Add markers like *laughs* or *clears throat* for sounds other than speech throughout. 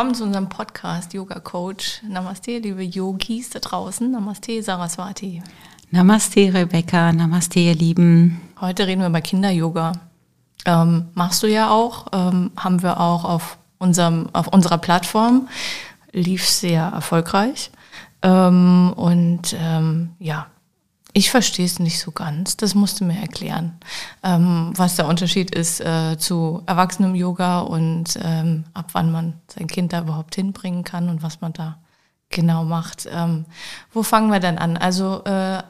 Willkommen zu unserem Podcast Yoga Coach. Namaste, liebe Yogis da draußen. Namaste, Saraswati. Namaste, Rebecca. Namaste, ihr Lieben. Heute reden wir über Kinder-Yoga. Ähm, machst du ja auch, ähm, haben wir auch auf, unserem, auf unserer Plattform. Lief sehr erfolgreich. Ähm, und ähm, ja, ich verstehe es nicht so ganz. Das musst du mir erklären, ähm, was der Unterschied ist äh, zu Erwachsenem-Yoga und ähm, ab wann man sein Kind da überhaupt hinbringen kann und was man da genau macht. Ähm, wo fangen wir denn an? Also äh,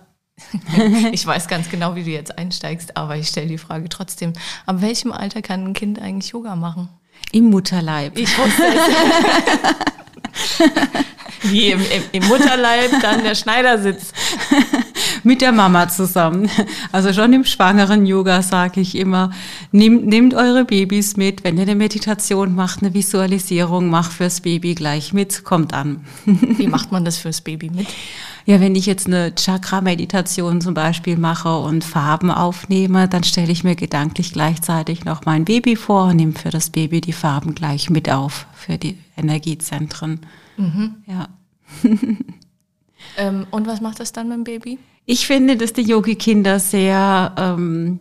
*laughs* ich weiß ganz genau, wie du jetzt einsteigst, aber ich stelle die Frage trotzdem: Ab welchem Alter kann ein Kind eigentlich Yoga machen? Im Mutterleib. Ich wusste es. *laughs* Wie im, im, im Mutterleib dann der Schneidersitz *laughs* mit der Mama zusammen. Also schon im schwangeren Yoga sage ich immer, nehmt, nehmt eure Babys mit. Wenn ihr eine Meditation macht, eine Visualisierung, macht fürs Baby gleich mit, kommt an. *laughs* Wie macht man das fürs Baby mit? Ja, wenn ich jetzt eine Chakra-Meditation zum Beispiel mache und Farben aufnehme, dann stelle ich mir gedanklich gleichzeitig noch mein Baby vor und nehme für das Baby die Farben gleich mit auf, für die Energiezentren. Mhm. Ja. ähm, und was macht das dann mit dem Baby? Ich finde, dass die Yogi-Kinder sehr ähm,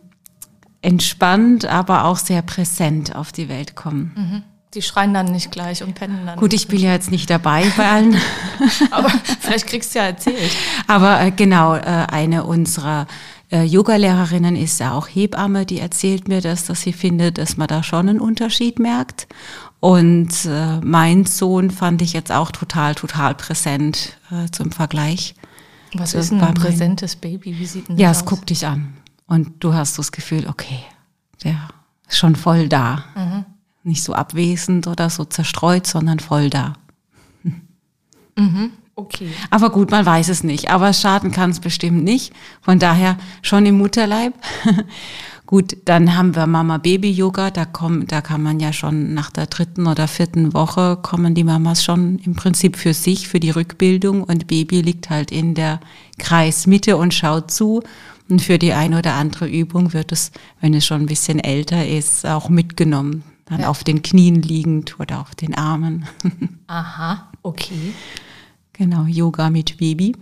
entspannt, aber auch sehr präsent auf die Welt kommen. Mhm. Die schreien dann nicht gleich und pennen dann. Gut, ich bin ja jetzt nicht dabei bei allen. *laughs* aber vielleicht kriegst du ja erzählt. Aber äh, genau, äh, eine unserer äh, Yoga-Lehrerinnen ist ja auch Hebamme, die erzählt mir das, dass sie findet, dass man da schon einen Unterschied merkt. Und äh, mein Sohn fand ich jetzt auch total, total präsent äh, zum Vergleich. Was ist ein präsentes Baby? Wie sieht denn das Ja, aus? es guckt dich an. Und du hast das Gefühl, okay, der ist schon voll da. Mhm. Nicht so abwesend oder so zerstreut, sondern voll da. Mhm. Okay. Aber gut, man weiß es nicht. Aber schaden kann es bestimmt nicht. Von daher schon im Mutterleib. *laughs* Gut, dann haben wir Mama-Baby-Yoga. Da, kommen, da kann man ja schon nach der dritten oder vierten Woche kommen die Mamas schon im Prinzip für sich, für die Rückbildung. Und Baby liegt halt in der Kreismitte und schaut zu. Und für die eine oder andere Übung wird es, wenn es schon ein bisschen älter ist, auch mitgenommen. Dann ja. auf den Knien liegend oder auf den Armen. *laughs* Aha, okay. Genau, Yoga mit Baby.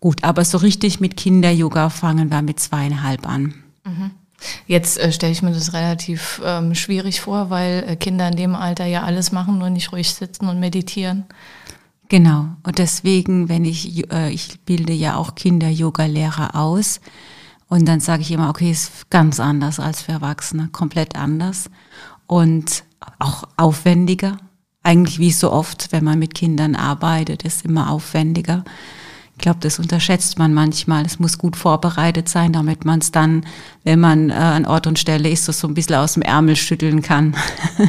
Gut, aber so richtig mit Kinder-Yoga fangen wir mit zweieinhalb an. Mhm. Jetzt äh, stelle ich mir das relativ ähm, schwierig vor, weil äh, Kinder in dem Alter ja alles machen, nur nicht ruhig sitzen und meditieren. Genau. Und deswegen, wenn ich, äh, ich bilde ja auch Kinder-Yoga-Lehrer aus. Und dann sage ich immer, okay, ist ganz anders als für Erwachsene, komplett anders. Und auch aufwendiger. Eigentlich wie so oft, wenn man mit Kindern arbeitet, ist immer aufwendiger. Ich glaube, das unterschätzt man manchmal. Es muss gut vorbereitet sein, damit man es dann, wenn man äh, an Ort und Stelle ist, so ein bisschen aus dem Ärmel schütteln kann. Mhm. *laughs*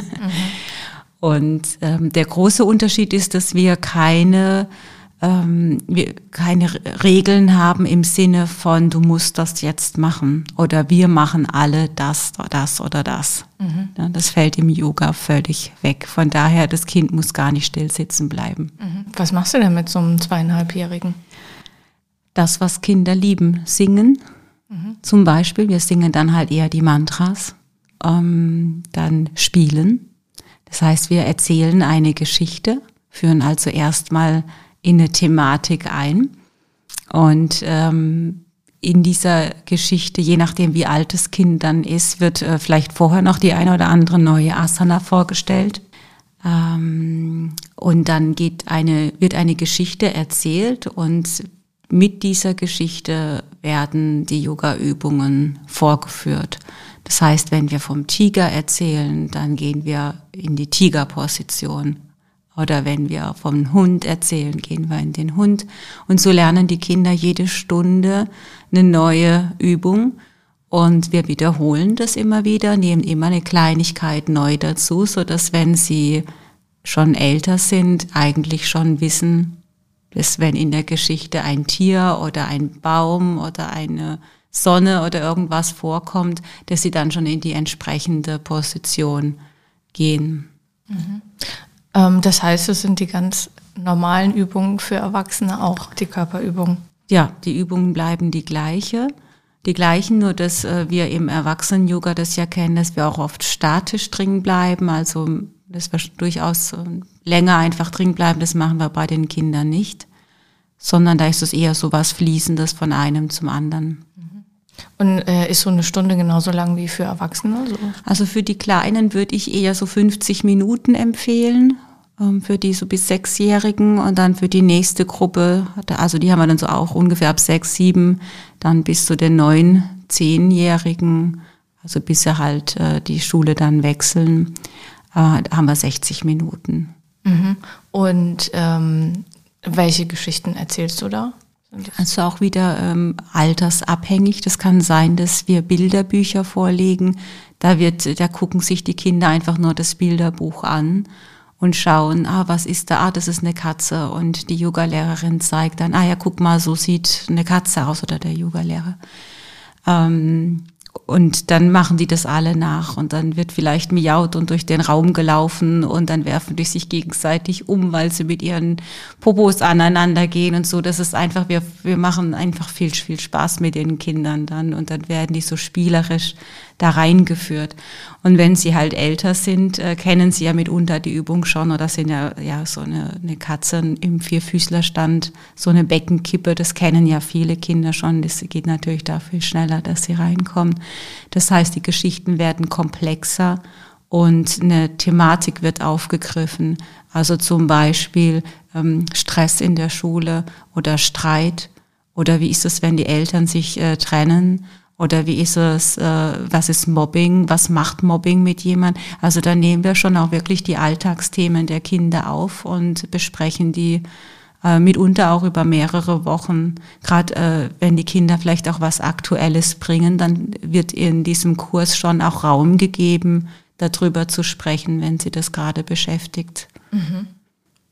Und ähm, der große Unterschied ist, dass wir keine ähm, wir keine Regeln haben im Sinne von, du musst das jetzt machen oder wir machen alle das, das oder das. Mhm. Ja, das fällt im Yoga völlig weg. Von daher, das Kind muss gar nicht still sitzen bleiben. Mhm. Was machst du denn mit so einem zweieinhalbjährigen? Das, was Kinder lieben, singen. Mhm. Zum Beispiel, wir singen dann halt eher die Mantras, ähm, dann spielen. Das heißt, wir erzählen eine Geschichte, führen also erstmal in eine Thematik ein. Und ähm, in dieser Geschichte, je nachdem wie alt das Kind dann ist, wird äh, vielleicht vorher noch die eine oder andere neue Asana vorgestellt. Ähm, und dann geht eine, wird eine Geschichte erzählt und mit dieser Geschichte werden die Yoga-Übungen vorgeführt. Das heißt, wenn wir vom Tiger erzählen, dann gehen wir in die Tigerposition. Oder wenn wir vom Hund erzählen, gehen wir in den Hund. Und so lernen die Kinder jede Stunde eine neue Übung. Und wir wiederholen das immer wieder, nehmen immer eine Kleinigkeit neu dazu, so dass wenn sie schon älter sind, eigentlich schon wissen, dass wenn in der Geschichte ein Tier oder ein Baum oder eine Sonne oder irgendwas vorkommt, dass sie dann schon in die entsprechende Position gehen. Mhm. Ähm, das heißt, es sind die ganz normalen Übungen für Erwachsene auch, die Körperübungen. Ja, die Übungen bleiben die gleiche. Die gleichen, nur dass äh, wir im Erwachsenen-Yoga das ja kennen, dass wir auch oft statisch drin bleiben, also dass wir durchaus äh, länger einfach drin bleiben, das machen wir bei den Kindern nicht, sondern da ist es eher so was Fließendes von einem zum anderen. Und äh, ist so eine Stunde genauso lang wie für Erwachsene? So? Also für die Kleinen würde ich eher so 50 Minuten empfehlen, ähm, für die so bis Sechsjährigen und dann für die nächste Gruppe, also die haben wir dann so auch ungefähr ab sechs, sieben, dann bis zu den neun, zehnjährigen, also bis sie halt äh, die Schule dann wechseln, äh, haben wir 60 Minuten. Mhm. Und ähm, welche Geschichten erzählst du da? Also auch wieder ähm, altersabhängig. Das kann sein, dass wir Bilderbücher vorlegen. Da wird, da gucken sich die Kinder einfach nur das Bilderbuch an und schauen, ah, was ist da? Ah, das ist eine Katze. Und die Yogalehrerin zeigt dann, ah ja, guck mal, so sieht eine Katze aus oder der Yogalehrer. Ähm, und dann machen die das alle nach. Und dann wird vielleicht miaut und durch den Raum gelaufen. Und dann werfen die sich gegenseitig um, weil sie mit ihren Popos aneinander gehen und so. Das ist einfach, wir, wir machen einfach viel, viel Spaß mit den Kindern dann. Und dann werden die so spielerisch da reingeführt. Und wenn sie halt älter sind, äh, kennen sie ja mitunter die Übung schon oder sind ja, ja so eine, eine Katze im Vierfüßlerstand, so eine Beckenkippe, das kennen ja viele Kinder schon. Das geht natürlich da viel schneller, dass sie reinkommen. Das heißt, die Geschichten werden komplexer und eine Thematik wird aufgegriffen. Also zum Beispiel ähm, Stress in der Schule oder Streit oder wie ist es, wenn die Eltern sich äh, trennen oder wie ist es, äh, was ist Mobbing, was macht Mobbing mit jemand? Also da nehmen wir schon auch wirklich die Alltagsthemen der Kinder auf und besprechen die äh, mitunter auch über mehrere Wochen. Gerade äh, wenn die Kinder vielleicht auch was Aktuelles bringen, dann wird in diesem Kurs schon auch Raum gegeben, darüber zu sprechen, wenn sie das gerade beschäftigt. Mhm.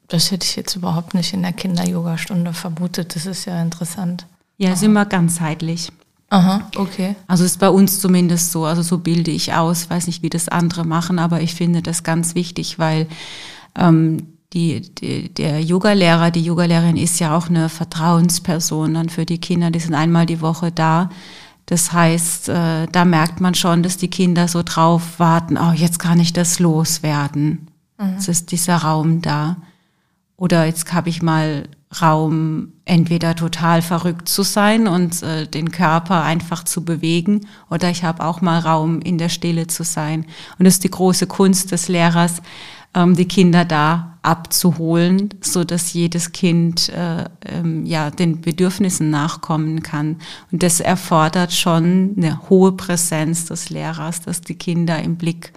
Das hätte ich jetzt überhaupt nicht in der Kinder-Yoga-Stunde vermutet. Das ist ja interessant. Ja, ist immer ganzheitlich. Aha, okay. Also ist bei uns zumindest so, also so bilde ich aus, weiß nicht, wie das andere machen, aber ich finde das ganz wichtig, weil ähm, die, die, der Yogalehrer, die Yogalehrerin ist ja auch eine Vertrauensperson dann für die Kinder, die sind einmal die Woche da. Das heißt, äh, da merkt man schon, dass die Kinder so drauf warten, oh, jetzt kann ich das loswerden. Mhm. Es ist dieser Raum da. Oder jetzt habe ich mal Raum, entweder total verrückt zu sein und äh, den Körper einfach zu bewegen, oder ich habe auch mal Raum, in der Stille zu sein. Und das ist die große Kunst des Lehrers, ähm, die Kinder da abzuholen, so dass jedes Kind äh, ähm, ja den Bedürfnissen nachkommen kann. Und das erfordert schon eine hohe Präsenz des Lehrers, dass die Kinder im Blick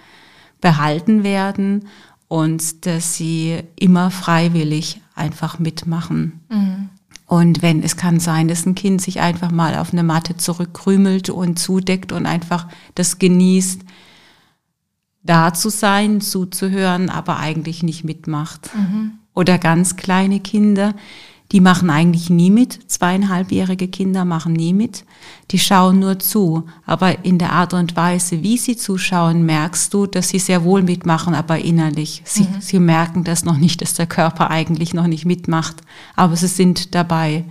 behalten werden und dass sie immer freiwillig einfach mitmachen. Mhm. Und wenn es kann sein, dass ein Kind sich einfach mal auf eine Matte zurückkrümelt und zudeckt und einfach das genießt, da zu sein, zuzuhören, aber eigentlich nicht mitmacht. Mhm. Oder ganz kleine Kinder, die machen eigentlich nie mit. Zweieinhalbjährige Kinder machen nie mit. Die schauen nur zu. Aber in der Art und Weise, wie sie zuschauen, merkst du, dass sie sehr wohl mitmachen, aber innerlich. Sie, mhm. sie merken das noch nicht, dass der Körper eigentlich noch nicht mitmacht. Aber sie sind dabei.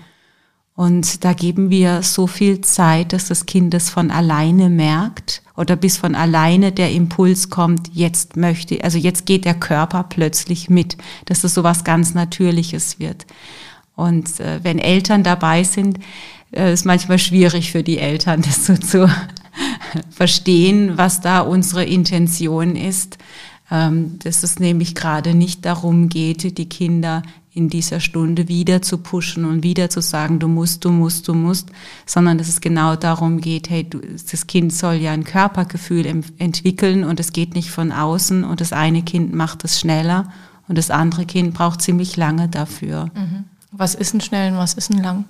Und da geben wir so viel Zeit, dass das Kind es von alleine merkt oder bis von alleine der Impuls kommt, jetzt möchte, also jetzt geht der Körper plötzlich mit, dass das so was ganz Natürliches wird. Und äh, wenn Eltern dabei sind, äh, ist manchmal schwierig für die Eltern, *laughs* das so zu verstehen, was da unsere Intention ist. Ähm, dass es nämlich gerade nicht darum geht, die Kinder in dieser Stunde wieder zu pushen und wieder zu sagen, du musst, du musst, du musst, sondern dass es genau darum geht, hey, du, das Kind soll ja ein Körpergefühl entwickeln und es geht nicht von außen und das eine Kind macht es schneller und das andere Kind braucht ziemlich lange dafür. Mhm. Was ist ein schnell und was ist ein lang?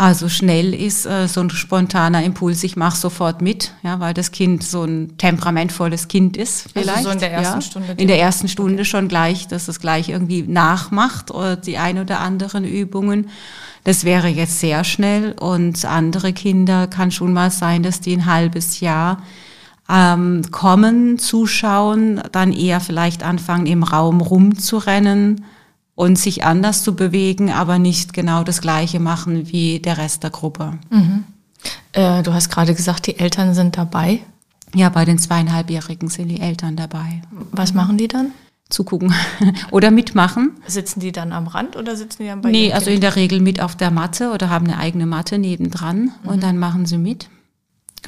Also schnell ist äh, so ein spontaner Impuls, ich mache sofort mit, ja, weil das Kind so ein temperamentvolles Kind ist vielleicht. Also so in der ersten ja, Stunde. In der ersten Stunde okay. schon gleich, dass es gleich irgendwie nachmacht oder die ein oder anderen Übungen. Das wäre jetzt sehr schnell und andere Kinder kann schon mal sein, dass die ein halbes Jahr ähm, kommen, zuschauen, dann eher vielleicht anfangen im Raum rumzurennen und sich anders zu bewegen, aber nicht genau das Gleiche machen wie der Rest der Gruppe. Mhm. Äh, du hast gerade gesagt, die Eltern sind dabei. Ja, bei den zweieinhalbjährigen sind die Eltern dabei. Was machen die dann? Zugucken *laughs* oder mitmachen. Sitzen die dann am Rand oder sitzen die dann bei Nee, also in der Regel mit auf der Matte oder haben eine eigene Matte nebendran mhm. und dann machen sie mit.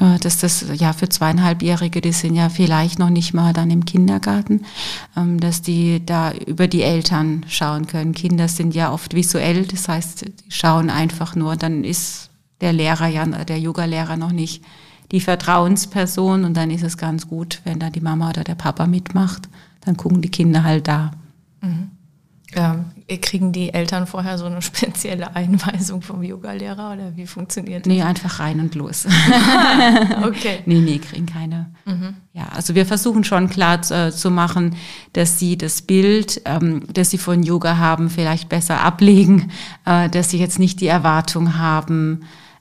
Äh, dass das ja für zweieinhalbjährige, die sind ja vielleicht noch nicht mal dann im Kindergarten, ähm, dass die da über die Eltern schauen können. Kinder sind ja oft visuell, das heißt, die schauen einfach nur, dann ist der Lehrer ja, der Yoga-Lehrer noch nicht die Vertrauensperson und dann ist es ganz gut, wenn da die Mama oder der Papa mitmacht, dann gucken die Kinder halt da. Mhm. Ja, kriegen die Eltern vorher so eine *laughs* spezielle Einweisung vom Yogalehrer oder wie funktioniert das? Nee, einfach rein und los. *laughs* okay. nee, nee, kriegen keine. Mhm. Ja, also wir versuchen schon klar äh, zu machen, dass sie das Bild, ähm, das sie von Yoga haben, vielleicht besser ablegen, äh, dass sie jetzt nicht die Erwartung haben,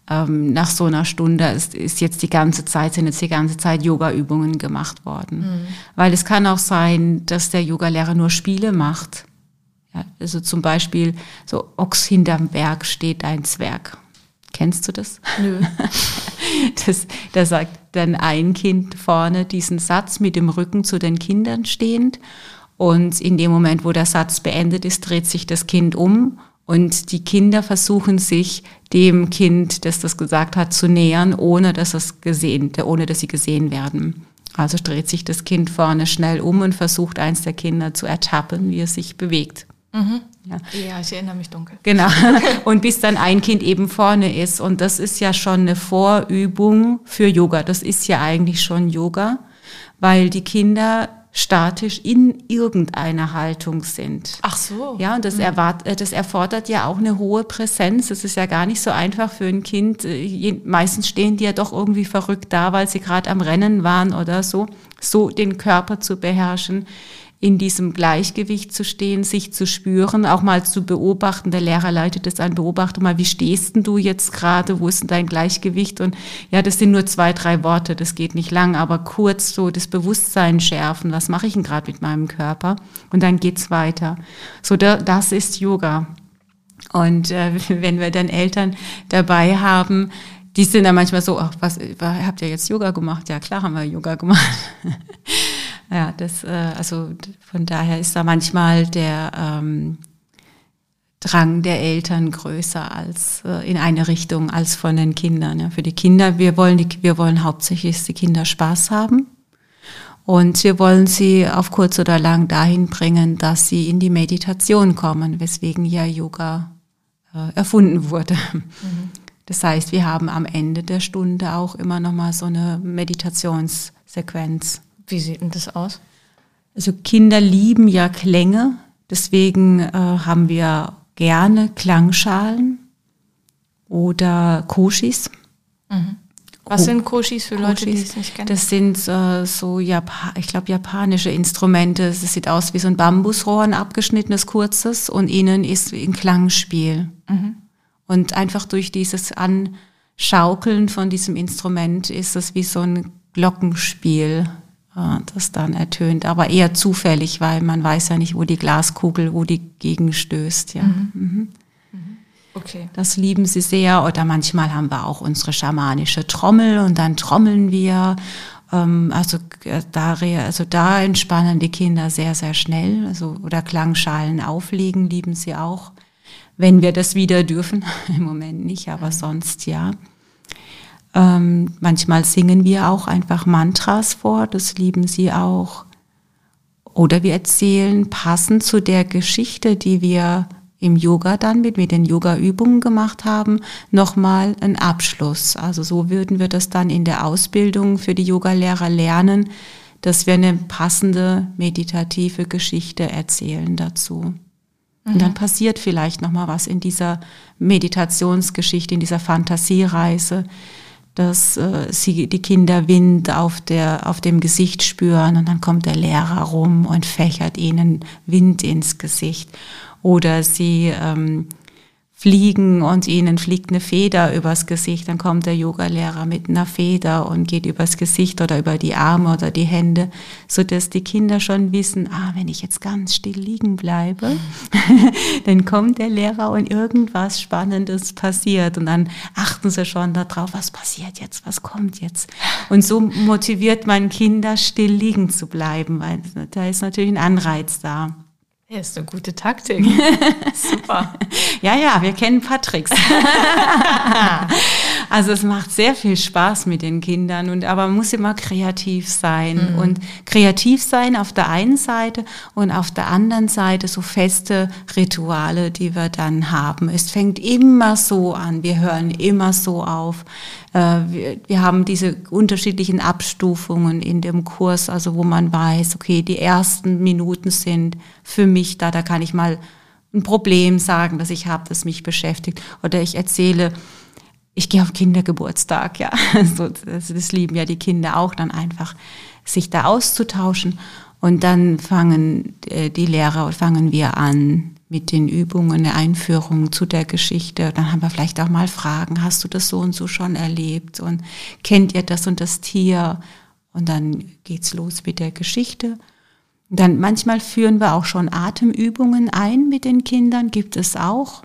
ähm, nach so einer Stunde ist, ist jetzt die ganze Zeit, sind jetzt die ganze Zeit Yoga-Übungen gemacht worden. Mhm. Weil es kann auch sein, dass der Yogalehrer nur Spiele macht ja, also zum Beispiel so Ochs hinterm Berg steht ein Zwerg. Kennst du das? Nö. *laughs* Das, da sagt dann ein Kind vorne diesen Satz mit dem Rücken zu den Kindern stehend. Und in dem Moment, wo der Satz beendet ist, dreht sich das Kind um und die Kinder versuchen sich dem Kind, das das gesagt hat, zu nähern, ohne dass es gesehen, ohne dass sie gesehen werden. Also dreht sich das Kind vorne schnell um und versucht eins der Kinder zu ertappen, wie es sich bewegt. Mhm. Ja. ja, ich erinnere mich dunkel. Genau. *laughs* Und bis dann ein Kind eben vorne ist. Und das ist ja schon eine Vorübung für Yoga. Das ist ja eigentlich schon Yoga, weil die Kinder statisch in irgendeiner Haltung sind. Ach so. Ja, und das, mhm. erwart, äh, das erfordert ja auch eine hohe Präsenz. Das ist ja gar nicht so einfach für ein Kind. Äh, meistens stehen die ja doch irgendwie verrückt da, weil sie gerade am Rennen waren oder so. So den Körper zu beherrschen in diesem Gleichgewicht zu stehen, sich zu spüren, auch mal zu beobachten. Der Lehrer leitet das an, beobachte mal, wie stehst denn du jetzt gerade, wo ist denn dein Gleichgewicht? Und ja, das sind nur zwei, drei Worte, das geht nicht lang, aber kurz so das Bewusstsein schärfen, was mache ich denn gerade mit meinem Körper? Und dann geht's weiter. So, das ist Yoga. Und äh, *laughs* wenn wir dann Eltern dabei haben, die sind dann manchmal so, ach, was, habt ihr jetzt Yoga gemacht? Ja, klar haben wir Yoga gemacht. *laughs* Ja, das, äh, also von daher ist da manchmal der ähm, Drang der Eltern größer als äh, in eine Richtung als von den Kindern. Ja. Für die Kinder, wir wollen, die, wir wollen hauptsächlich, dass die Kinder Spaß haben. Und wir wollen sie auf kurz oder lang dahin bringen, dass sie in die Meditation kommen, weswegen ja Yoga äh, erfunden wurde. Mhm. Das heißt, wir haben am Ende der Stunde auch immer noch mal so eine Meditationssequenz. Wie sieht denn das aus? Also Kinder lieben ja Klänge, deswegen äh, haben wir gerne Klangschalen oder Koshis. Mhm. Was sind Koshis für Leute, die es nicht kennen? Das sind äh, so, Japa ich glaube, japanische Instrumente. Es sieht aus wie so ein Bambusrohr, ein abgeschnittenes, kurzes und innen ist ein Klangspiel. Mhm. Und einfach durch dieses Anschaukeln von diesem Instrument ist es wie so ein Glockenspiel das dann ertönt, aber eher zufällig, weil man weiß ja nicht, wo die Glaskugel, wo die gegenstößt. Ja. Mhm. Mhm. mhm. Okay. Das lieben sie sehr. Oder manchmal haben wir auch unsere schamanische Trommel und dann trommeln wir. Ähm, also äh, da, also da entspannen die Kinder sehr, sehr schnell. Also, oder Klangschalen auflegen lieben sie auch. Wenn wir das wieder dürfen. *laughs* Im Moment nicht, aber mhm. sonst ja. Ähm, manchmal singen wir auch einfach Mantras vor, das lieben sie auch. Oder wir erzählen passend zu der Geschichte, die wir im Yoga dann mit, mit den Yoga-Übungen gemacht haben, nochmal einen Abschluss. Also so würden wir das dann in der Ausbildung für die Yogalehrer lernen, dass wir eine passende meditative Geschichte erzählen dazu. Mhm. Und dann mhm. passiert vielleicht nochmal was in dieser Meditationsgeschichte, in dieser Fantasiereise, dass äh, sie die Kinder Wind auf, der, auf dem Gesicht spüren und dann kommt der Lehrer rum und fächert ihnen Wind ins Gesicht. Oder sie ähm, fliegen und ihnen fliegt eine Feder übers Gesicht, dann kommt der Yogalehrer mit einer Feder und geht übers Gesicht oder über die Arme oder die Hände, so dass die Kinder schon wissen, ah, wenn ich jetzt ganz still liegen bleibe, *laughs* dann kommt der Lehrer und irgendwas Spannendes passiert und dann achten sie schon darauf, was passiert jetzt, was kommt jetzt. Und so motiviert man Kinder, still liegen zu bleiben, weil da ist natürlich ein Anreiz da. Ja, ist eine gute Taktik. *laughs* Super. ja, ja, wir kennen Patricks. *laughs* also es macht sehr viel Spaß mit den Kindern und aber man muss immer kreativ sein mhm. und kreativ sein auf der einen Seite und auf der anderen Seite so feste Rituale, die wir dann haben. Es fängt immer so an, wir hören immer so auf. Äh, wir, wir haben diese unterschiedlichen Abstufungen in dem Kurs, also wo man weiß, okay, die ersten Minuten sind für mich da, da kann ich mal ein Problem sagen, das ich habe, das mich beschäftigt. Oder ich erzähle, ich gehe auf Kindergeburtstag, ja. *laughs* Also das, das lieben ja die Kinder auch, dann einfach sich da auszutauschen. Und dann fangen äh, die Lehrer, fangen wir an, mit den Übungen, eine Einführung zu der Geschichte. Dann haben wir vielleicht auch mal Fragen, hast du das so und so schon erlebt und kennt ihr das und das Tier? Und dann geht's los mit der Geschichte. Dann manchmal führen wir auch schon Atemübungen ein mit den Kindern, gibt es auch.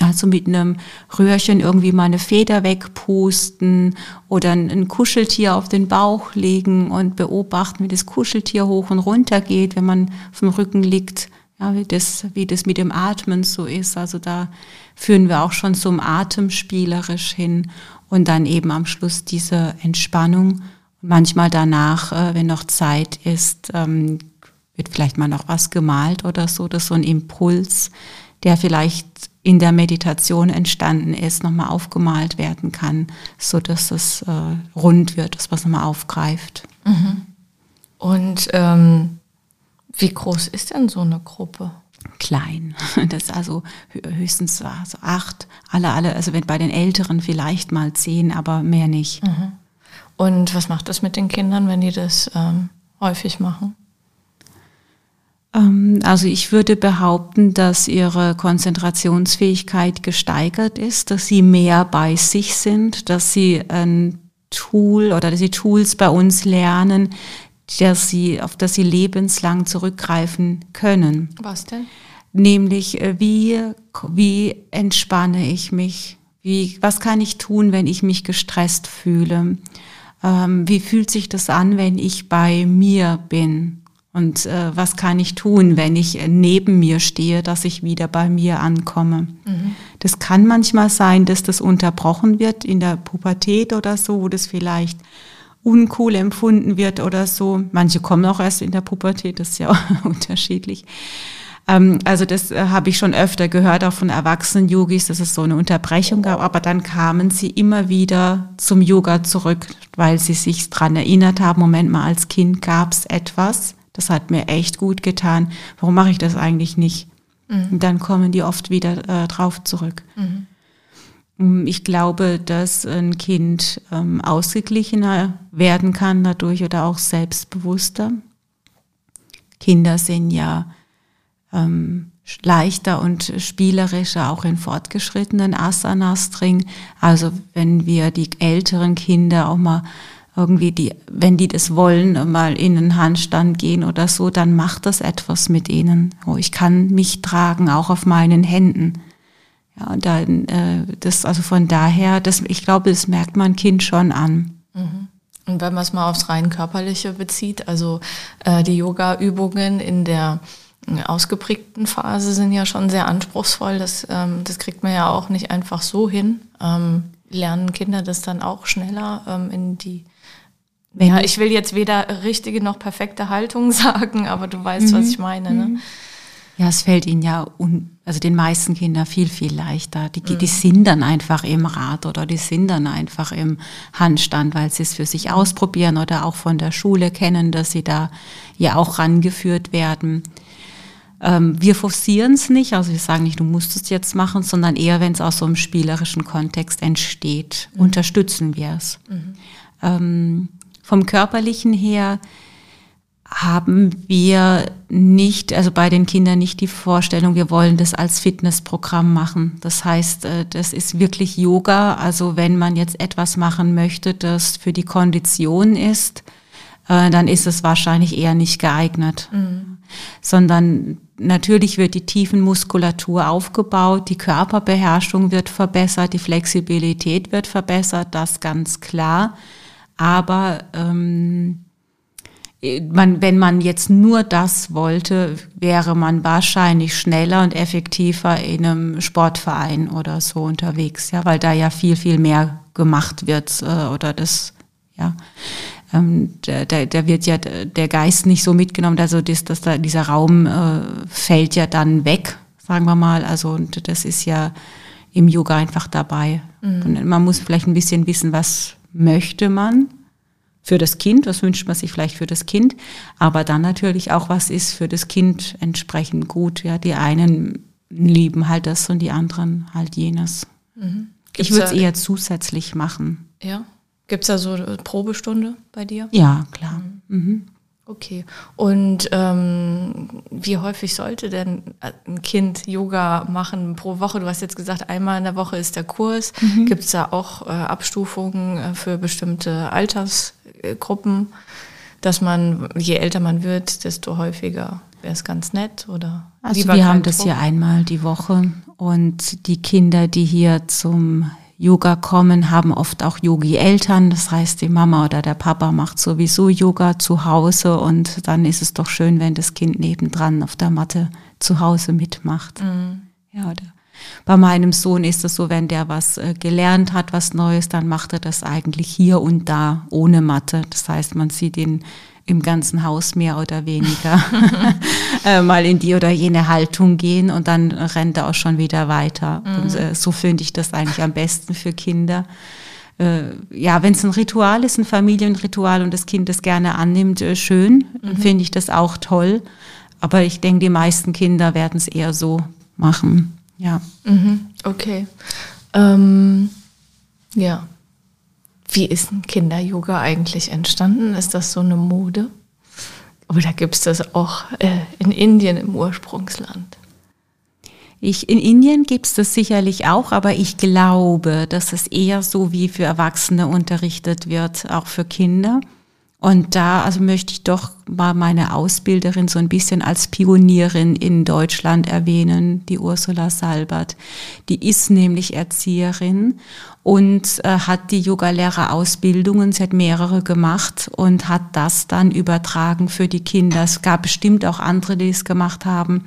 Also mit einem Röhrchen irgendwie mal eine Feder wegpusten oder ein Kuscheltier auf den Bauch legen und beobachten, wie das Kuscheltier hoch und runter geht, wenn man auf dem Rücken liegt ja, wie, das, wie das mit dem Atmen so ist. Also da führen wir auch schon zum Atem spielerisch hin und dann eben am Schluss diese Entspannung. Manchmal danach, äh, wenn noch Zeit ist, ähm, wird vielleicht mal noch was gemalt oder so. Das ist so ein Impuls, der vielleicht in der Meditation entstanden ist, nochmal aufgemalt werden kann, so dass es äh, rund wird, dass man es nochmal aufgreift. Mhm. Und ähm, wie groß ist denn so eine Gruppe? Klein. *laughs* Das ist also höchstens also acht, alle, alle, also wenn bei den Älteren vielleicht mal zehn, aber mehr nicht. Mhm. Und was macht das mit den Kindern, wenn die das ähm, häufig machen? Ähm, also ich würde behaupten, dass ihre Konzentrationsfähigkeit gesteigert ist, dass sie mehr bei sich sind, dass sie ein Tool oder dass sie Tools bei uns lernen, dass sie, auf das sie lebenslang zurückgreifen können. Was denn? Nämlich, äh, wie, wie entspanne ich mich? Wie, was kann ich tun, wenn ich mich gestresst fühle? Ähm, wie fühlt sich das an, wenn ich bei mir bin? Und äh, was kann ich tun, wenn ich neben mir stehe, dass ich wieder bei mir ankomme? Mhm. Das kann manchmal sein, dass das unterbrochen wird in der Pubertät oder so, wo das vielleicht uncool empfunden wird oder so. Manche kommen auch erst in der Pubertät, das ist ja *laughs* unterschiedlich. Ähm, also das äh, habe ich schon öfter gehört, auch von erwachsenen Yogis, dass es so eine Unterbrechung gab, aber dann kamen sie immer wieder zum Yoga zurück, weil sie sich dran erinnert haben, Moment mal, als Kind gab es etwas, das hat mir echt gut getan, warum mache ich das eigentlich nicht? Mhm. Und dann kommen die oft wieder äh, drauf zurück. Mhm. Ähm, ich glaube, dass ein Kind ähm, ausgeglichener werden kann dadurch oder auch selbstbewusster. Kinder sind ja ähm, leichter und spielerischer auch in fortgeschrittenen Asanas drin. Also wenn wir die älteren Kinder auch mal irgendwie die, wenn die das wollen, mal in einen Handstand gehen oder so, dann macht das etwas mit ihnen. Oh, ich kann mich tragen, auch auf meinen Händen. Ja, und dann, äh, das, also von daher, das, ich glaube, das merkt man Kind schon an. Mhm. Und wenn man es mal aufs rein körperliche bezieht, also äh, die Yoga-Übungen in der äh, ausgeprägten Phase sind ja schon sehr anspruchsvoll. Das, ähm, das kriegt man ja auch nicht einfach so hin. Ähm, lernen Kinder das dann auch schneller ähm, in die ja, ich will jetzt weder richtige noch perfekte Haltung *laughs* sagen, aber du weißt, mhm. was ich meine. Ne? Mhm. Ja, es fällt ihnen ja, un, also den meisten Kindern viel, viel leichter. Die, mhm. die sind dann einfach im Rad oder die sind dann einfach im Handstand, weil sie es für sich ausprobieren oder auch von der Schule kennen, dass sie da ja auch rangeführt werden. Ähm, wir forcieren es nicht, also wir sagen nicht, du musst es jetzt machen, sondern eher, wenn es aus so einem spielerischen Kontext entsteht, mhm. unterstützen wir es. Mhm. Ähm, vom körperlichen her haben wir nicht, also bei den Kindern nicht die Vorstellung, wir wollen das als Fitnessprogramm machen. Das heißt, äh, das ist wirklich Yoga. Also wenn man jetzt etwas machen möchte, das für die Kondition ist, äh, dann ist es wahrscheinlich eher nicht geeignet. Mhm. Sondern natürlich wird die Tiefenmuskulatur aufgebaut, die Körperbeherrschung wird verbessert, die Flexibilität wird verbessert, das ganz klar. Aber ähm, man, wenn man jetzt nur das wollte, wäre man wahrscheinlich schneller und effektiver in einem Sportverein oder so unterwegs, ja, weil da ja viel, viel mehr gemacht wird äh, oder das, ja. Ähm, da, da wird ja der Geist nicht so mitgenommen, also das, das da, dieser Raum äh, fällt ja dann weg, sagen wir mal. Also das ist ja im Yoga einfach dabei. Mhm. Und man muss vielleicht ein bisschen wissen, was möchte man für das Kind, was wünscht man sich vielleicht für das Kind, aber dann natürlich auch, was ist für das Kind entsprechend gut. Ja, die einen lieben halt das und die anderen halt jenes. Mhm. Ich würde es eher zusätzlich machen. Ja. Gibt es da so eine Probestunde bei dir? Ja, klar. Mhm. Mhm. Okay. Und ähm, wie häufig sollte denn ein Kind Yoga machen pro Woche? Du hast jetzt gesagt, einmal in der Woche ist der Kurs. Mhm. Gibt es da auch äh, Abstufungen äh, für bestimmte Altersgruppen, dass man, je älter man wird, desto häufiger wäre es ganz nett? Oder also wir haben das hier einmal die Woche und die Kinder, die hier zum Yoga kommen, haben oft auch Yogi-Eltern. Das heißt, die Mama oder der Papa macht sowieso Yoga zu Hause und dann ist es doch schön, wenn das Kind nebendran auf der Matte zu Hause mitmacht. Mhm. Ja, oder bei meinem Sohn ist es so, wenn der was äh, gelernt hat, was Neues, dann macht er das eigentlich hier und da ohne Matte. Das heißt, man sieht ihn im ganzen Haus mehr oder weniger *laughs* äh, mal in die oder jene Haltung gehen und dann rennt er auch schon wieder weiter. Mhm. Und äh, so finde ich das eigentlich am besten für Kinder. Äh, ja, wenn es ein Ritual ist, ein Familienritual und das Kind das gerne annimmt, äh, schön, mhm. finde ich das auch toll. Aber ich denke, die meisten Kinder werden es eher so machen. Ja. Mhm. Okay. Ähm, ja. Wie ist ein Kinder-Yoga eigentlich entstanden? Ist das so eine Mode? Oder gibt es das auch äh, in Indien im Ursprungsland? Ich, in Indien gibt es das sicherlich auch, aber ich glaube, dass es eher so wie für Erwachsene unterrichtet wird, auch für Kinder. Und da also möchte ich doch mal meine Ausbilderin so ein bisschen als Pionierin in Deutschland erwähnen, die Ursula Salbert. Die ist nämlich Erzieherin und äh, hat die Yogalehrerausbildungen, sie hat mehrere gemacht und hat das dann übertragen für die Kinder. Es gab bestimmt auch andere, die es gemacht haben,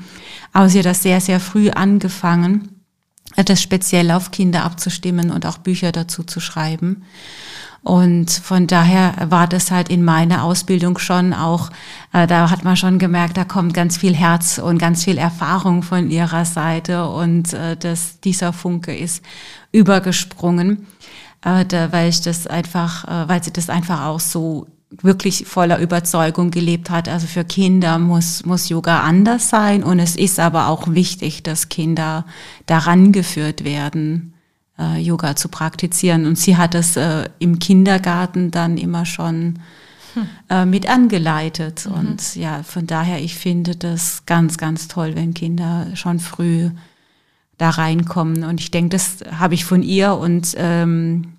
aber sie hat das sehr, sehr früh angefangen, das speziell auf Kinder abzustimmen und auch Bücher dazu zu schreiben. Und von daher war das halt in meiner Ausbildung schon auch, äh, da hat man schon gemerkt, da kommt ganz viel Herz und ganz viel Erfahrung von ihrer Seite und äh, das, dieser Funke ist übergesprungen, äh, da, weil ich das einfach, äh, weil sie das einfach auch so wirklich voller Überzeugung gelebt hat. Also für Kinder muss, muss Yoga anders sein und es ist aber auch wichtig, dass Kinder daran geführt werden äh, Yoga zu praktizieren. Und sie hat es äh, im Kindergarten dann immer schon hm. äh, mit angeleitet. Mhm. Und ja, von daher, ich finde das ganz, ganz toll, wenn Kinder schon früh da reinkommen. Und ich denke, das habe ich von ihr und ähm,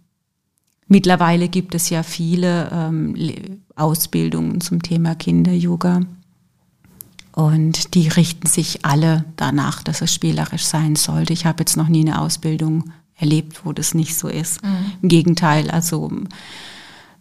mittlerweile gibt es ja viele ähm, Ausbildungen zum Thema Kinder-Yoga. Und die richten sich alle danach, dass es spielerisch sein sollte. Ich habe jetzt noch nie eine Ausbildung erlebt, wo das nicht so ist. Mhm. Im Gegenteil, also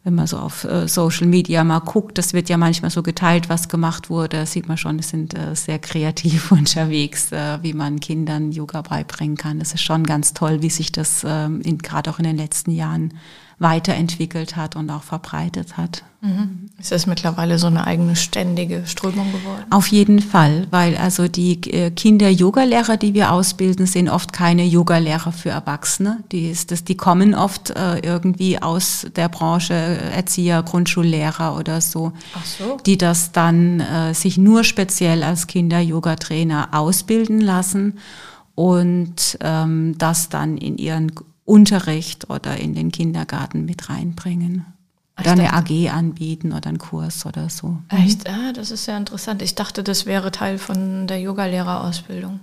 wenn man so auf äh, Social Media mal guckt, das wird ja manchmal so geteilt, was gemacht wurde, sieht man schon, es sind äh, sehr kreativ *laughs* unterwegs, äh, wie man Kindern Yoga beibringen kann. Das ist schon ganz toll, wie sich das ähm, gerade auch in den letzten Jahren weiterentwickelt hat und auch verbreitet hat. Mhm. Ist das mittlerweile so eine eigene ständige Strömung geworden? Auf jeden Fall, weil also die äh, Kinder-Yoga-Lehrer, die wir ausbilden, sind oft keine Yoga-Lehrer für Erwachsene. Die, ist das, die kommen oft äh, irgendwie aus der Branche Erzieher, Grundschullehrer oder so, Ach so. die das dann äh, sich nur speziell als Kinder-Yoga-Trainer ausbilden lassen und ähm, das dann in ihren Unterricht oder in den Kindergarten mit reinbringen. Oder eine AG anbieten oder einen Kurs oder so. Echt? Ah, das ist ja interessant. Ich dachte, das wäre Teil von der Yogalehrerausbildung.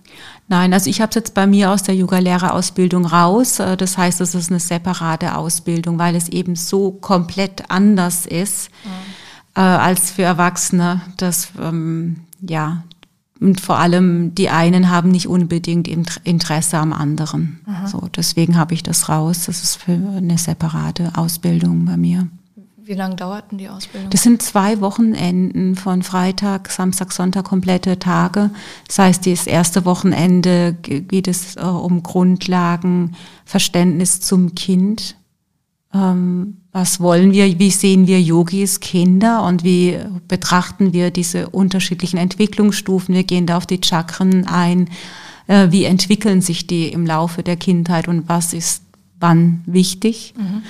Nein, also ich habe es jetzt bei mir aus der Yogalehrerausbildung raus. Äh, das heißt, es ist eine separate Ausbildung, weil es eben so komplett anders ist mhm. äh, als für Erwachsene. Das ähm, ja und vor allem die einen haben nicht unbedingt Interesse am anderen. So, deswegen habe ich das raus. Das ist für eine separate Ausbildung bei mir. Wie lange dauert denn die Ausbildung? Das sind zwei Wochenenden von Freitag, Samstag, Sonntag komplette Tage. Das heißt, das erste Wochenende geht es äh, um Grundlagen, Verständnis zum Kind. Ähm, was wollen wir, wie sehen wir Yogis, Kinder und wie betrachten wir diese unterschiedlichen Entwicklungsstufen? Wir gehen da auf die Chakren ein. Äh, wie entwickeln sich die im Laufe der Kindheit und was ist wann wichtig? Mhm.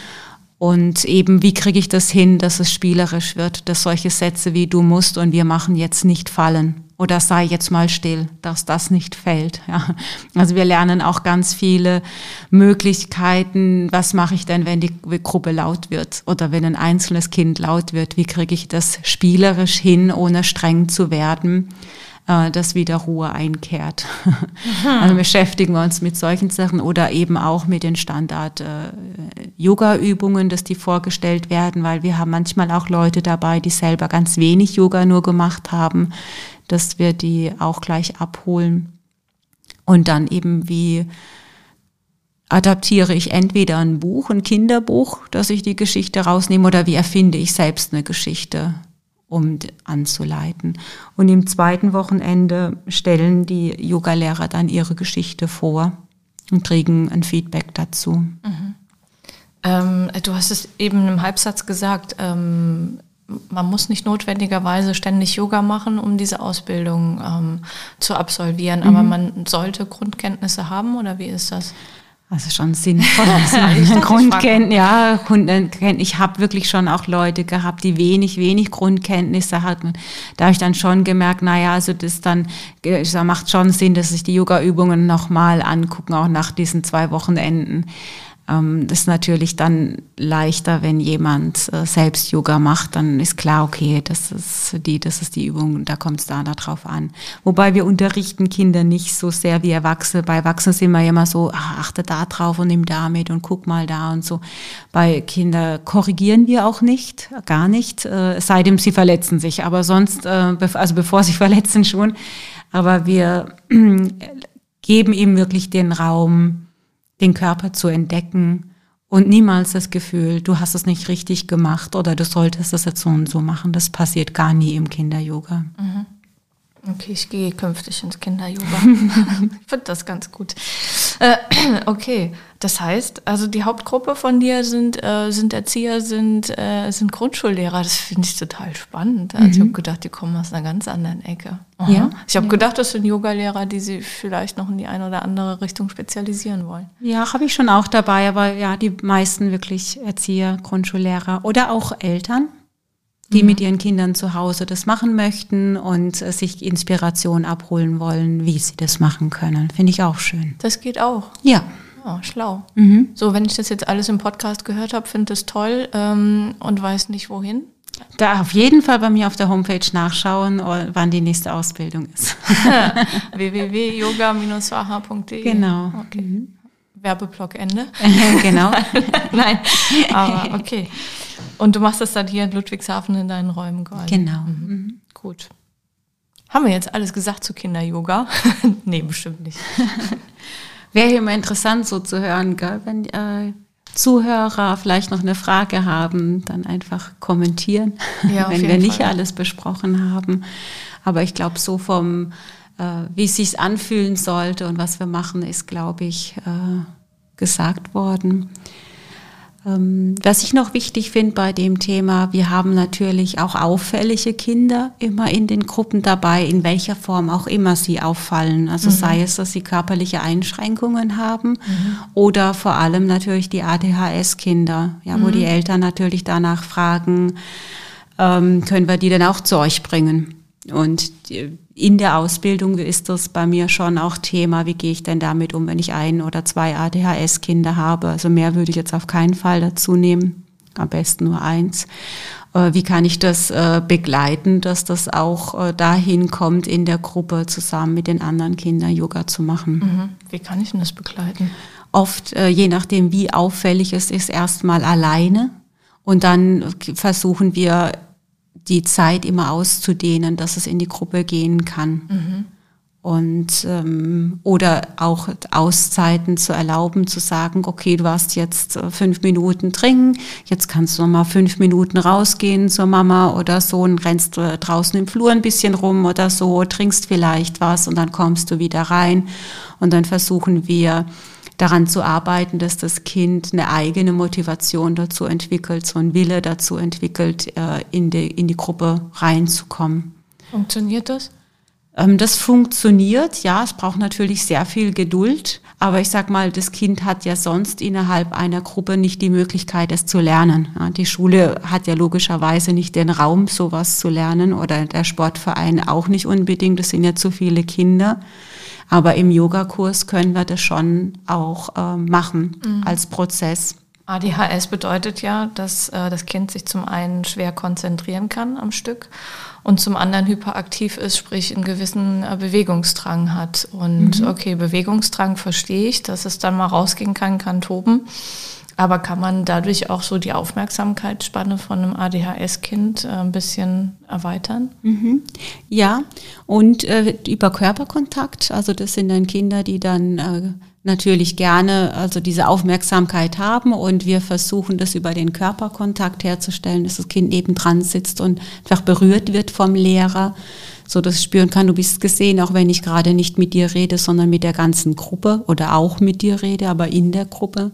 Und eben, wie kriege ich das hin, dass es spielerisch wird, dass solche Sätze wie du musst und wir machen jetzt nicht fallen oder sei jetzt mal still, dass das nicht fällt. Ja. Also wir lernen auch ganz viele Möglichkeiten. Was mache ich denn, wenn die Gruppe laut wird oder wenn ein einzelnes Kind laut wird? Wie kriege ich das spielerisch hin, ohne streng zu werden? äh, dass wieder Ruhe einkehrt. Mhm. Also beschäftigen wir uns mit solchen Sachen oder eben auch mit den Standard-Yoga-Übungen, äh, dass die vorgestellt werden, weil wir haben manchmal auch Leute dabei, die selber ganz wenig Yoga nur gemacht haben, dass wir die auch gleich abholen. Und dann eben wie adaptiere ich entweder ein Buch, ein Kinderbuch, dass ich die Geschichte rausnehme, oder wie erfinde ich selbst eine Geschichte um anzuleiten. Und im zweiten Wochenende stellen die Yogalehrer dann ihre Geschichte vor und kriegen ein Feedback dazu. Mhm. Ähm, du hast es eben im Halbsatz gesagt, ähm, man muss nicht notwendigerweise ständig Yoga machen, um diese Ausbildung ähm, zu absolvieren, mhm. aber man sollte Grundkenntnisse haben oder wie ist das? Also schon sinnvoll. *laughs* Grundkenntnis, ja, ich habe wirklich schon auch Leute gehabt, die wenig, wenig Grundkenntnisse hatten. Da habe ich dann schon gemerkt, naja, also das dann, das macht schon Sinn, dass sich die Yoga-Übungen nochmal angucken, auch nach diesen zwei Wochenenden. Ähm, das ist natürlich dann leichter, wenn jemand äh, selbst Yoga macht, dann ist klar, okay, das ist die, das ist die Übung, da kommt es da darauf an. Wobei wir unterrichten Kinder nicht so sehr wie Erwachsene. Bei Erwachsenen sind wir immer so, ach, achte da drauf und nimm da mit und guck mal da und so. Bei Kindern korrigieren wir auch nicht, gar nicht, äh, seitdem sie verletzen sich. Aber sonst, äh, also bevor sie *laughs* verletzen schon. Aber wir geben ihm wirklich den Raum, den Körper zu entdecken und niemals das Gefühl, du hast es nicht richtig gemacht oder du solltest es jetzt so und so machen. Das passiert gar nie im Kinder-Yoga. Mhm. Okay, ich gehe künftig ins Kinder-Yoga. *laughs* ich finde das ganz gut. Äh, *clears throat* okay, das heißt, also die Hauptgruppe von dir sind, äh, sind Erzieher, sind, äh, sind Grundschullehrer. Das finde ich total spannend. Also mhm. ich habe gedacht, die kommen aus einer ganz anderen Ecke. Ja. Ich habe ja. gedacht, das sind Yogalehrer, die sie vielleicht noch in die eine oder andere Richtung spezialisieren wollen. Ja, habe ich schon auch dabei, aber ja, die meisten wirklich Erzieher, Grundschullehrer oder auch Eltern die mhm. mit ihren Kindern zu Hause das machen möchten und äh, sich Inspiration abholen wollen, wie sie das machen können. Finde ich auch schön. Das geht auch. Ja. Oh, schlau. Mhm. So, wenn ich das jetzt alles im Podcast gehört habe, finde ich das toll ähm, und weiß nicht wohin. Da auf jeden Fall bei mir auf der Homepage nachschauen, wann die nächste Ausbildung ist. *laughs* www.yoga-swaha.de Genau. Okay. Mhm. Werbeblock Ende. *laughs* genau. *laughs* Nein, aber okay. Und du machst das dann hier in Ludwigshafen in deinen Räumen quasi. Genau. Mhm. mhm. Gut. Haben wir jetzt alles gesagt zu Kinder-Yoga? nee, bestimmt nicht. Wäre immer interessant so zu hören, gell? wenn äh, Zuhörer vielleicht noch eine Frage haben, dann einfach kommentieren, ja, *laughs* wenn wir nicht Fall. alles besprochen haben. Aber ich glaube, so vom, äh, wie es sich anfühlen sollte und was wir machen, ist, glaube ich, äh, gesagt worden. Ähm, was ich noch wichtig finde bei dem Thema, wir haben natürlich auch auffällige Kinder immer in den Gruppen dabei, in welcher Form auch immer sie auffallen. Also mhm. sei es, dass sie körperliche Einschränkungen haben mhm. oder vor allem natürlich die ADHS-Kinder, ja, wo mhm. die Eltern natürlich danach fragen, ähm, können wir die denn auch zu euch bringen? Und in der Ausbildung ist das bei mir schon auch Thema, wie gehe ich denn damit um, wenn ich ein oder zwei ADHS-Kinder habe. Also mehr würde ich jetzt auf keinen Fall dazu nehmen, am besten nur eins. Äh, wie kann ich das äh, begleiten, dass das auch äh, dahin kommt, in der Gruppe zusammen mit den anderen Kindern Yoga zu machen? Mhm. Wie kann ich denn das begleiten? Oft, je nachdem, wie auffällig es ist, erstmal alleine. Und dann versuchen wir die Zeit immer auszudehnen, dass es in die Gruppe gehen kann. Mhm. Und ähm, oder auch Auszeiten zu erlauben, zu sagen, okay, du warst jetzt äh, fünf Minuten trinken, jetzt kannst du noch mal fünf Minuten rausgehen zur Mama oder so und rennst äh, draußen im Flur ein bisschen rum oder so, trinkst vielleicht was und dann kommst du wieder rein. Und dann versuchen wir daran zu arbeiten, dass das Kind eine eigene Motivation dazu entwickelt, so einen Wille dazu entwickelt, äh, in die, in die Gruppe reinzukommen. Funktioniert das? Ähm, das funktioniert, ja, es braucht natürlich sehr viel Geduld, aber ich sag mal, das Kind hat ja sonst innerhalb einer Gruppe nicht die Möglichkeit, es zu lernen. Die Schule hat ja logischerweise nicht den Raum, sowas zu lernen oder der Sportverein auch nicht unbedingt, es sind ja zu viele Kinder. Aber im Yogakurs können wir das schon auch äh, machen mhm. als Prozess. ADHS bedeutet ja, dass äh, das Kind sich zum einen schwer konzentrieren kann am Stück und zum anderen hyperaktiv ist, sprich einen gewissen äh, Bewegungsdrang hat. Und mhm. okay, Bewegungsdrang verstehe ich, dass es dann mal rausgehen kann, kann toben. Aber kann man dadurch auch so die Aufmerksamkeitsspanne von einem ADHS-Kind äh, ein bisschen erweitern? Mhm. Ja, und äh, über Körperkontakt, also das sind dann Kinder, die dann äh, natürlich gerne also diese Aufmerksamkeit haben und wir versuchen das über den Körperkontakt herzustellen, dass das Kind nebendran sitzt und einfach berührt wird vom Lehrer, so dass es spüren kann, du bist gesehen, auch wenn ich gerade nicht mit dir rede, sondern mit der ganzen Gruppe oder auch mit dir rede, aber in der Gruppe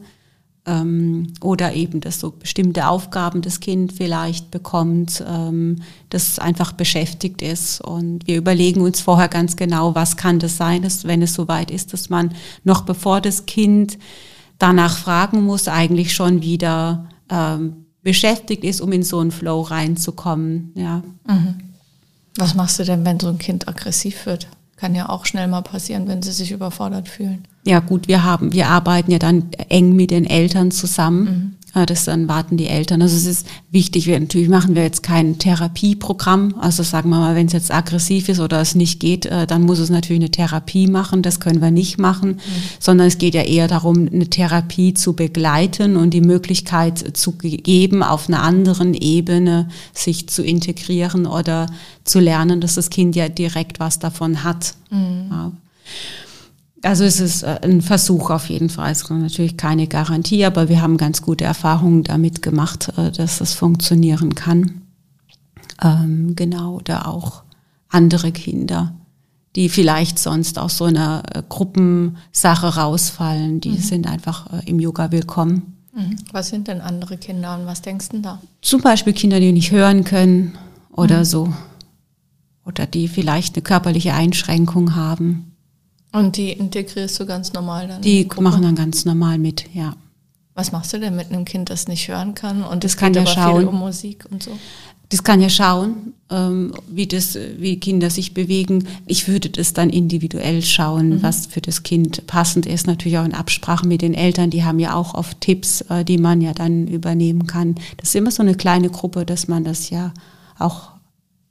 ähm, oder eben, dass so bestimmte Aufgaben das Kind vielleicht bekommt, ähm, das einfach beschäftigt ist. Und wir überlegen uns vorher ganz genau, was kann das sein, dass, wenn es soweit ist, dass man noch bevor das Kind danach fragen muss, eigentlich schon wieder ähm, beschäftigt ist, um in so einen Flow reinzukommen. Ja. Mhm. Was machst du denn, wenn so ein Kind aggressiv wird? Kann ja auch schnell mal passieren, wenn sie sich überfordert fühlen. Ja gut, wir haben, wir arbeiten ja dann eng mit den Eltern zusammen. Mhm. Das dann warten die Eltern. Also es ist wichtig, wir, natürlich machen wir jetzt kein Therapieprogramm. Also sagen wir mal, wenn es jetzt aggressiv ist oder es nicht geht, äh, dann muss es natürlich eine Therapie machen. Das können wir nicht machen, mhm. sondern es geht ja eher darum, eine Therapie zu begleiten und die Möglichkeit zu geben, auf einer anderen Ebene sich zu integrieren oder zu lernen, dass das Kind ja direkt was davon hat. Mhm. Ja. Also es ist äh, ein Versuch auf jeden Fall. Es ist natürlich keine Garantie, aber wir haben ganz gute Erfahrungen damit gemacht, äh, dass das funktionieren kann. Ähm, genau, oder auch andere Kinder, die vielleicht sonst aus so einer äh, Gruppensache rausfallen, die mhm. sind einfach im Yoga willkommen. Mhm. Was sind denn andere Kinder und was denkst du da? Zum Beispiel Kinder, die nicht hören können oder mhm. so. Oder die vielleicht eine körperliche Einschränkung haben. Und die integrierst du ganz normal dann? Die machen dann ganz normal mit, ja. Was machst du denn mit einem Kind, das nicht hören kann? Und das kann ja schauen. um Musik und so. Das kann ja schauen, ähm, wie das, wie Kinder sich bewegen. Ich würde das dann individuell schauen, mhm. was für das Kind passend ist. Natürlich auch in Absprache mit den Eltern. Die haben ja auch oft Tipps, äh, die man ja dann übernehmen kann. Das ist immer so eine kleine Gruppe, dass man das ja auch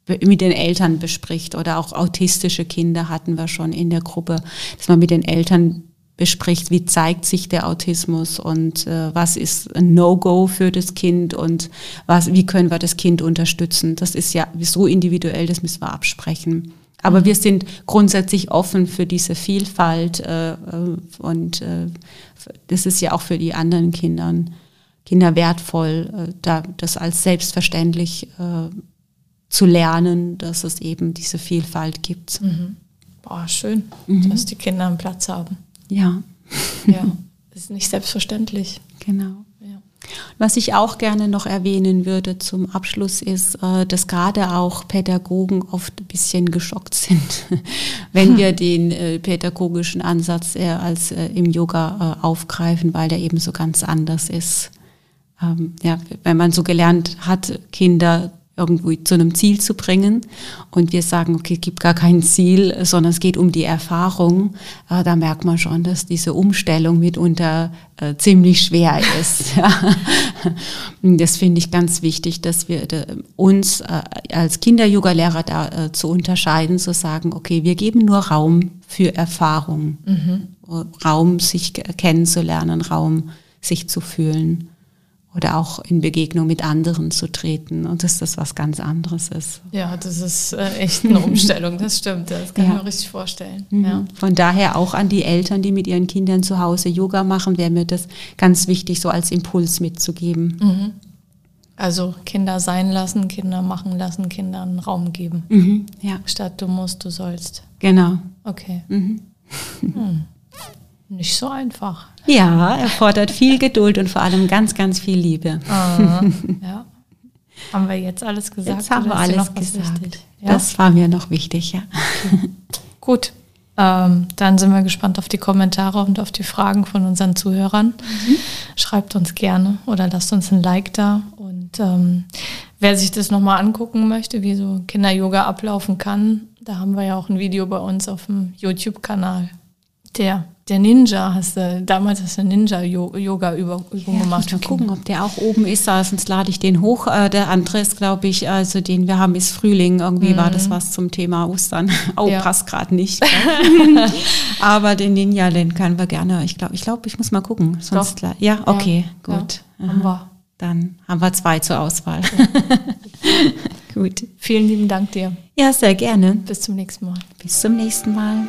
mit den Eltern bespricht oder auch autistische Kinder hatten wir schon in der Gruppe, dass man mit den Eltern bespricht, wie zeigt sich der Autismus und äh, was ist ein No-Go für das Kind und was, wie können wir das Kind unterstützen. Das ist ja so individuell, das müssen wir absprechen. Aber wir sind grundsätzlich offen für diese Vielfalt äh, und äh, das ist ja auch für die anderen Kindern, Kinder wertvoll, äh, da das als selbstverständlich äh, zu lernen, dass es eben diese Vielfalt gibt. Mhm. Boah, schön, mhm. dass die Kinder einen Platz haben. Ja. Ja, das ist nicht selbstverständlich. Genau. Ja. Was ich auch gerne noch erwähnen würde zum Abschluss ist, äh, dass gerade auch Pädagogen oft ein bisschen geschockt sind, *laughs* wenn wir *laughs* den äh, pädagogischen Ansatz eher als äh, im Yoga aufgreifen, weil der eben so ganz anders ist. Ähm, ja, wenn man so gelernt hat, Kinder irgendwie zu einem Ziel zu bringen. Und wir sagen, okay, es gibt gar kein Ziel, sondern es geht um die Erfahrung. Äh, da merkt man schon, dass diese Umstellung mitunter äh, ziemlich schwer ist. *laughs* ja. Das finde ich ganz wichtig, dass wir uns äh, als Kinder-Yoga-Lehrer da zu unterscheiden, zu sagen, okay, wir geben nur Raum für Erfahrung, mhm. Raum, sich kennenzulernen, Raum, sich zu fühlen oder auch in Begegnung mit anderen zu treten und dass das was ganz anderes ist. Ja, das ist äh, echt eine Umstellung, das stimmt, das kann ja. ich mir richtig vorstellen. Mhm. Ja. Von daher auch an die Eltern, die mit ihren Kindern zu Hause Yoga machen, wäre mir das ganz wichtig, so als Impuls mitzugeben. Mhm. Also Kinder sein lassen, Kinder machen lassen, Kindern Raum geben. Mhm. Ja. Statt du musst, du sollst. Genau. Okay. Mhm. Hm. Nicht so einfach. Ja, erfordert viel Geduld und vor allem ganz, ganz viel Liebe. Ah, ja. Haben wir jetzt alles gesagt? Jetzt haben wir alles gesagt. Ja? Das war mir noch wichtig, ja. Okay. Gut, ähm, dann sind wir gespannt auf die Kommentare und auf die Fragen von unseren Zuhörern. Mhm. Schreibt uns gerne oder lasst uns ein Like da. Und ähm, wer sich das nochmal angucken möchte, wie so Kinder-Yoga ablaufen kann, da haben wir ja auch ein Video bei uns auf dem YouTube-Kanal. Der der Ninja hast du, damals hast du Ninja-Yoga-Übung ja, gemacht. Mal gucken, ob der auch oben ist, sonst lade ich den hoch. Äh, der andere ist, glaube ich, also den wir haben, ist Frühling. Irgendwie mhm. war das mhm. was zum Thema Ostern. *laughs* Oh, ja. passt gerade nicht. *laughs* *laughs* Aber den Ninja, den können wir gerne. Ich glaube, ich, glaub, ich muss mal gucken. Sonst Doch. ja, okay, ja. gut. Haben wir. Dann haben wir zwei zur Auswahl. gut. Vielen lieben Dank dir. Ja, sehr gerne. Bis zum nächsten Mal. Bis zum nächsten Mal.